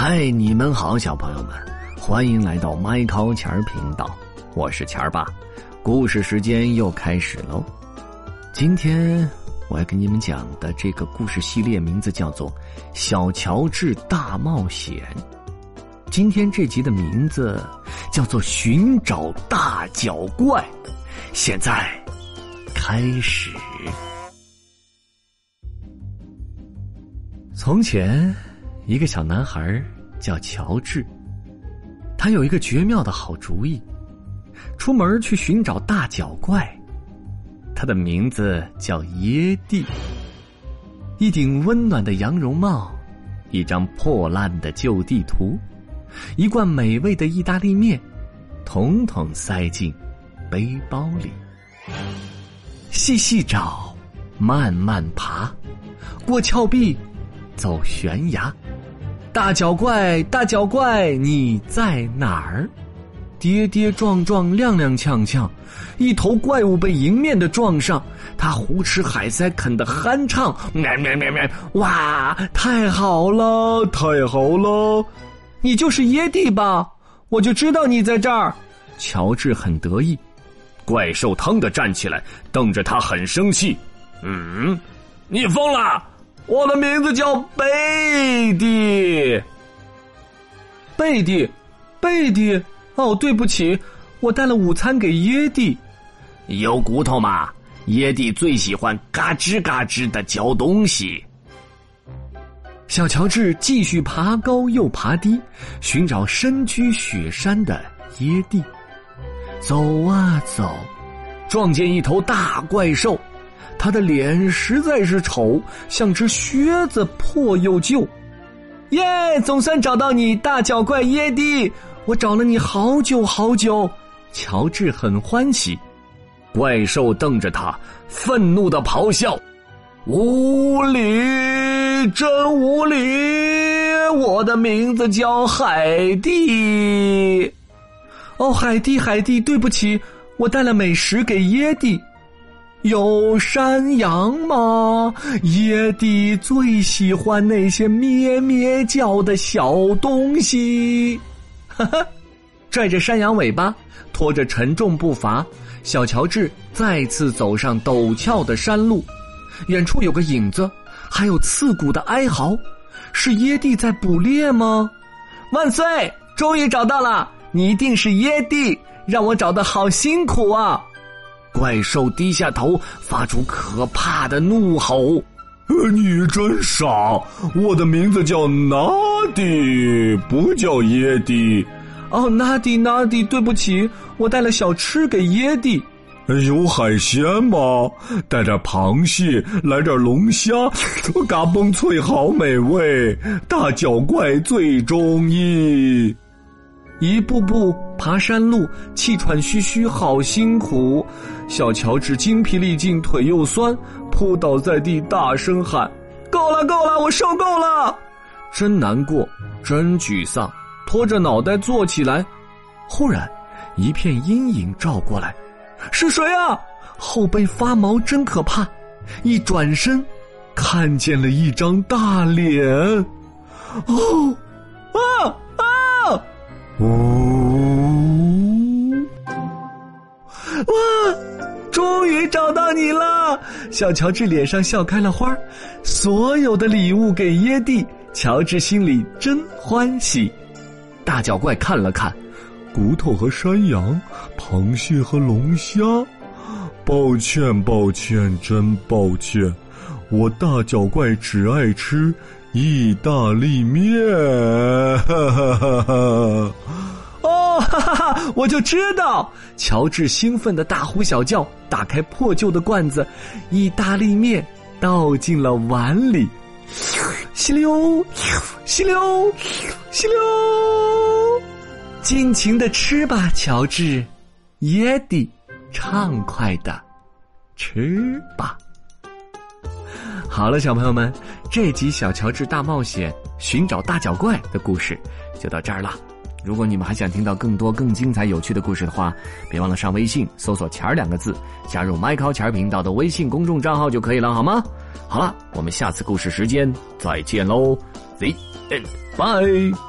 嗨，你们好，小朋友们，欢迎来到麦考钱儿频道，我是钱儿爸。故事时间又开始喽。今天我要给你们讲的这个故事系列名字叫做《小乔治大冒险》。今天这集的名字叫做《寻找大脚怪》。现在开始。从前。一个小男孩叫乔治，他有一个绝妙的好主意，出门去寻找大脚怪。他的名字叫耶蒂。一顶温暖的羊绒帽，一张破烂的旧地图，一罐美味的意大利面，统统塞进背包里。细细找，慢慢爬，过峭壁，走悬崖。大脚怪，大脚怪，你在哪儿？跌跌撞撞，踉踉跄跄，一头怪物被迎面的撞上，它胡吃海塞，啃得酣畅，喵喵喵喵！哇，太好了，太好了！你就是耶蒂吧？我就知道你在这儿。乔治很得意。怪兽腾的站起来，瞪着他，很生气。嗯，你疯了！我的名字叫贝蒂，贝蒂，贝蒂。哦，对不起，我带了午餐给耶蒂。有骨头吗？耶蒂最喜欢嘎吱嘎吱的嚼东西。小乔治继续爬高又爬低，寻找身居雪山的耶蒂。走啊走，撞见一头大怪兽。他的脸实在是丑，像只靴子，破又旧。耶，总算找到你，大脚怪耶蒂！我找了你好久好久。乔治很欢喜。怪兽瞪着他，愤怒的咆哮：“无理，真无理！我的名字叫海蒂。哦，海蒂，海蒂，对不起，我带了美食给耶蒂。”有山羊吗？野地最喜欢那些咩咩叫的小东西。哈哈，拽着山羊尾巴，拖着沉重步伐，小乔治再次走上陡峭的山路。远处有个影子，还有刺骨的哀嚎。是耶蒂在捕猎吗？万岁！终于找到了，你一定是耶蒂，让我找的好辛苦啊！怪兽低下头，发出可怕的怒吼：“你真傻！我的名字叫纳迪，不叫耶蒂。”哦，纳迪，纳迪，对不起，我带了小吃给耶蒂。有海鲜吗？带点螃蟹，来点龙虾，嘎嘣脆，好美味！大脚怪最中意。一步步爬山路，气喘吁吁，好辛苦。小乔治精疲力尽，腿又酸，扑倒在地，大声喊：“够了，够了，我受够了！真难过，真沮丧。”拖着脑袋坐起来。忽然，一片阴影照过来，是谁啊？后背发毛，真可怕。一转身，看见了一张大脸。哦，啊！呜！哇！终于找到你了，小乔治脸上笑开了花所有的礼物给耶蒂，乔治心里真欢喜。大脚怪看了看，骨头和山羊，螃蟹和龙虾。抱歉，抱歉，真抱歉，我大脚怪只爱吃。意大利面，哈哈哈哈！哦，哈哈哈！我就知道，乔治兴奋的大呼小叫，打开破旧的罐子，意大利面倒进了碗里，吸溜，吸溜，吸溜，尽情的吃吧，乔治，耶蒂，畅快的吃吧。好了，小朋友们，这集《小乔治大冒险：寻找大脚怪》的故事就到这儿了。如果你们还想听到更多更精彩有趣的故事的话，别忘了上微信搜索“钱儿”两个字，加入 Michael 钱儿频道的微信公众账号就可以了，好吗？好了，我们下次故事时间再见喽，See and bye。